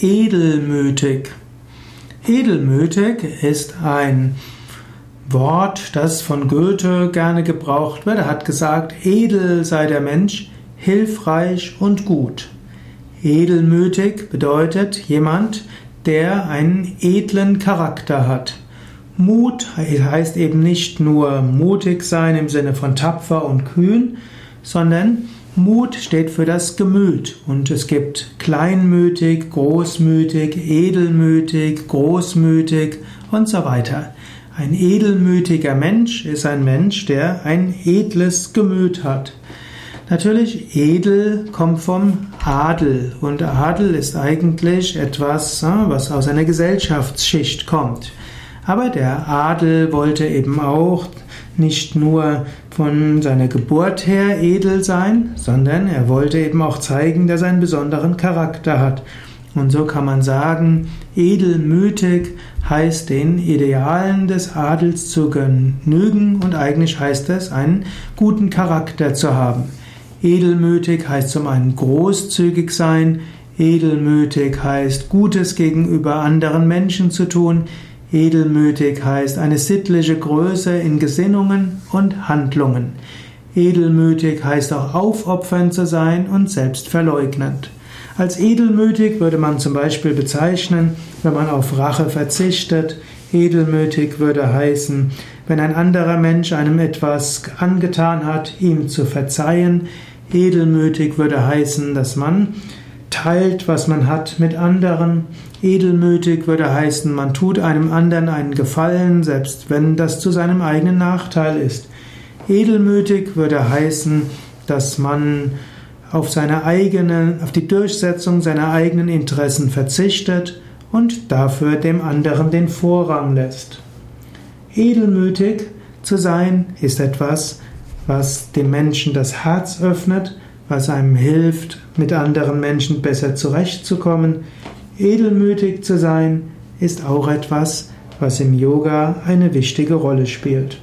edelmütig. Edelmütig ist ein Wort, das von Goethe gerne gebraucht wird. Er hat gesagt, edel sei der Mensch, hilfreich und gut. Edelmütig bedeutet jemand, der einen edlen Charakter hat. Mut heißt eben nicht nur mutig sein im Sinne von tapfer und kühn, sondern Mut steht für das Gemüt und es gibt kleinmütig, großmütig, edelmütig, großmütig und so weiter. Ein edelmütiger Mensch ist ein Mensch, der ein edles Gemüt hat. Natürlich, edel kommt vom Adel und Adel ist eigentlich etwas, was aus einer Gesellschaftsschicht kommt. Aber der Adel wollte eben auch nicht nur von seiner Geburt her edel sein, sondern er wollte eben auch zeigen, dass er einen besonderen Charakter hat. Und so kann man sagen, edelmütig heißt den Idealen des Adels zu genügen und eigentlich heißt es, einen guten Charakter zu haben. Edelmütig heißt zum einen großzügig sein, edelmütig heißt Gutes gegenüber anderen Menschen zu tun, Edelmütig heißt eine sittliche Größe in Gesinnungen und Handlungen. Edelmütig heißt auch aufopfernd zu sein und selbstverleugnend. Als edelmütig würde man zum Beispiel bezeichnen, wenn man auf Rache verzichtet. Edelmütig würde heißen, wenn ein anderer Mensch einem etwas angetan hat, ihm zu verzeihen. Edelmütig würde heißen, dass man teilt, was man hat mit anderen. Edelmütig würde heißen, man tut einem anderen einen Gefallen, selbst wenn das zu seinem eigenen Nachteil ist. Edelmütig würde heißen, dass man auf seine eigene, auf die Durchsetzung seiner eigenen Interessen verzichtet und dafür dem anderen den Vorrang lässt. Edelmütig zu sein ist etwas, was dem Menschen das Herz öffnet, was einem hilft, mit anderen Menschen besser zurechtzukommen. Edelmütig zu sein ist auch etwas, was im Yoga eine wichtige Rolle spielt.